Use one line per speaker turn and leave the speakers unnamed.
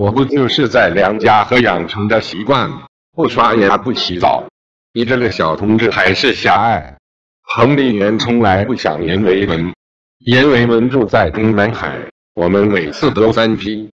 我不就是在梁家河养成的习惯，不刷牙不洗澡。你这个小同志还是狭隘。彭丽媛从来不想严维文，严维文住在中南海，我们每次都三批。